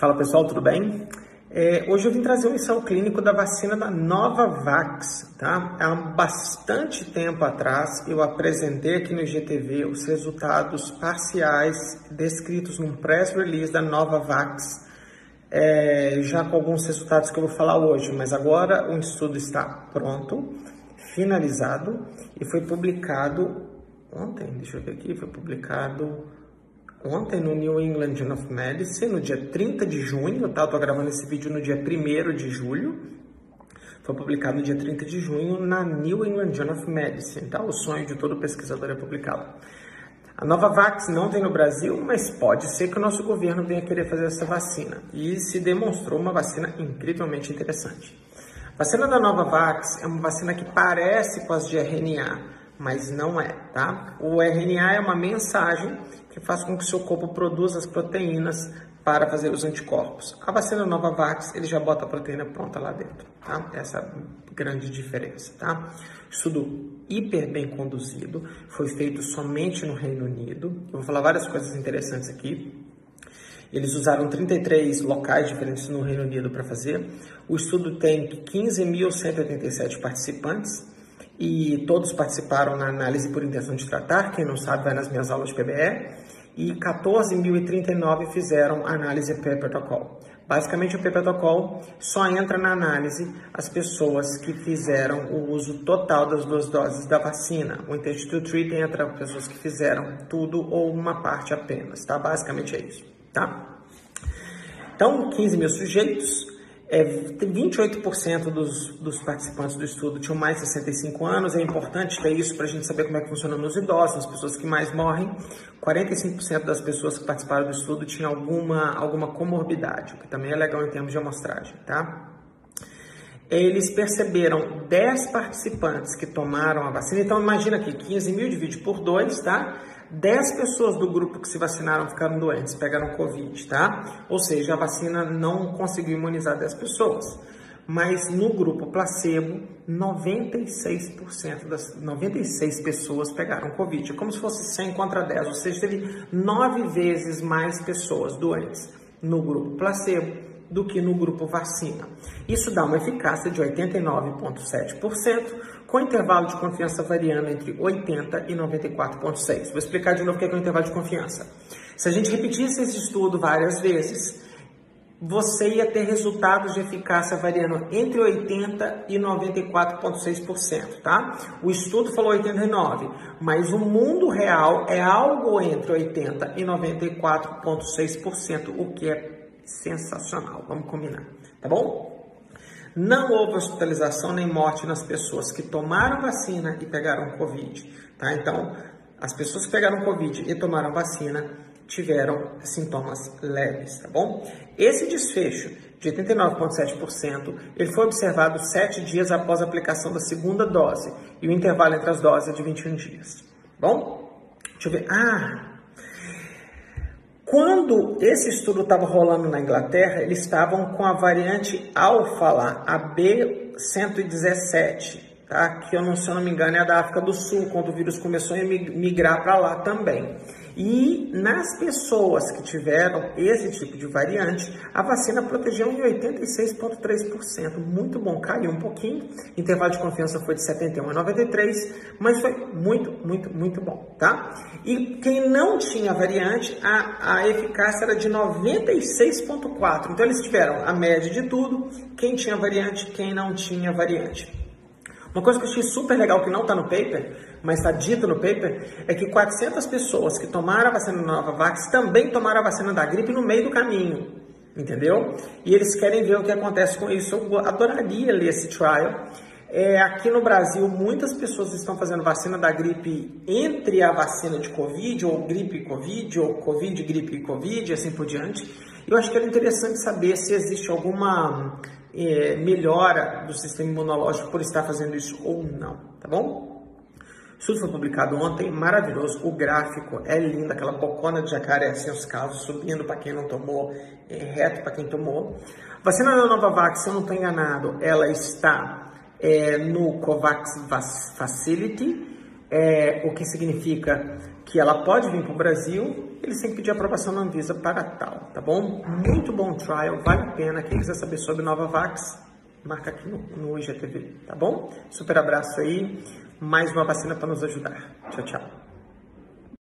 Fala pessoal, tudo bem? É, hoje eu vim trazer um ensaio clínico da vacina da Novavax, tá? Há bastante tempo atrás eu apresentei aqui no IGTV os resultados parciais descritos num press release da Novavax, é, já com alguns resultados que eu vou falar hoje, mas agora o estudo está pronto, finalizado e foi publicado ontem, deixa eu ver aqui, foi publicado ontem no New England Journal of Medicine, no dia 30 de junho, tá? Eu tô gravando esse vídeo no dia 1 de julho. Foi publicado no dia 30 de junho na New England Journal of Medicine, tá? O sonho de todo pesquisador é publicado. A Novavax não tem no Brasil, mas pode ser que o nosso governo venha querer fazer essa vacina. E se demonstrou uma vacina incrivelmente interessante. A vacina da Novavax é uma vacina que parece com as de RNA, mas não é, tá? O RNA é uma mensagem que faz com que o seu corpo produza as proteínas para fazer os anticorpos. A vacina Novavax, ele já bota a proteína pronta lá dentro, tá? Essa é grande diferença, tá? Estudo hiper bem conduzido, foi feito somente no Reino Unido. Eu vou falar várias coisas interessantes aqui. Eles usaram 33 locais diferentes no Reino Unido para fazer. O estudo tem 15.187 participantes e todos participaram na análise por intenção de tratar. Quem não sabe, vai nas minhas aulas de PBE. E 14.039 fizeram análise pré-protocolo. Basicamente, o pré-protocolo só entra na análise as pessoas que fizeram o uso total das duas doses da vacina. O intent to treat entra pessoas que fizeram tudo ou uma parte apenas, tá? Basicamente é isso, tá? Então, 15 mil sujeitos, é, 28% dos, dos participantes do estudo tinham mais de 65 anos. É importante ter isso para a gente saber como é que funciona nos idosos, as pessoas que mais morrem. 45% das pessoas que participaram do estudo tinham alguma, alguma comorbidade, o que também é legal em termos de amostragem, tá? Eles perceberam 10 participantes que tomaram a vacina. Então, imagina aqui, 15 mil divide por 2, tá? 10 pessoas do grupo que se vacinaram ficaram doentes, pegaram Covid, tá? Ou seja, a vacina não conseguiu imunizar 10 pessoas. Mas no grupo placebo, 96% das 96 pessoas pegaram Covid. É como se fosse 100 contra 10, ou seja, teve 9 vezes mais pessoas doentes no grupo placebo do que no grupo vacina. Isso dá uma eficácia de 89,7%, com intervalo de confiança variando entre 80% e 94,6%. Vou explicar de novo o que é, o intervalo de confiança. Se a gente repetisse esse estudo várias vezes, você ia ter resultados de eficácia variando entre 80% e 94,6%, tá? O estudo falou 89%, mas o mundo real é algo entre 80% e 94,6%, o que é sensacional, vamos combinar, tá bom? Não houve hospitalização nem morte nas pessoas que tomaram vacina e pegaram Covid, tá? Então, as pessoas que pegaram Covid e tomaram vacina tiveram sintomas leves, tá bom? Esse desfecho de 89,7%, ele foi observado sete dias após a aplicação da segunda dose e o intervalo entre as doses é de 21 dias, tá bom? Deixa eu ver. Ah, quando esse estudo estava rolando na Inglaterra, eles estavam com a variante alfa lá, a B117, tá? que eu não, se eu não me engano é da África do Sul, quando o vírus começou a migrar para lá também. E nas pessoas que tiveram esse tipo de variante, a vacina protegeu em 86,3%. Muito bom, caiu um pouquinho. Intervalo de confiança foi de 71 a 93, mas foi muito, muito, muito bom, tá? E quem não tinha variante, a, a eficácia era de 96,4%. Então eles tiveram a média de tudo, quem tinha variante, quem não tinha variante. Uma coisa que eu achei super legal que não está no paper, mas está dito no paper, é que 400 pessoas que tomaram a vacina da Novavax também tomaram a vacina da gripe no meio do caminho, entendeu? E eles querem ver o que acontece com isso. Eu adoraria ler esse trial. É, aqui no Brasil, muitas pessoas estão fazendo vacina da gripe entre a vacina de Covid, ou gripe Covid, ou Covid, gripe Covid, e assim por diante. Eu acho que era interessante saber se existe alguma é, melhora do sistema imunológico por estar fazendo isso ou não, tá bom? O foi publicado ontem, maravilhoso. O gráfico é lindo, aquela bocona de jacaré sem os casos, subindo para quem não tomou, é, reto para quem tomou. Vacina da Novavax, se eu não estou enganado, ela está é, no COVAX Facility, é, o que significa que ela pode vir para o Brasil, eles têm que pedir aprovação na Anvisa para tal, tá bom? Muito bom trial, vale a pena. Quem quiser saber sobre Novavax, marca aqui no, no IGTV, tá bom? Super abraço aí, mais uma vacina para nos ajudar. Tchau, tchau.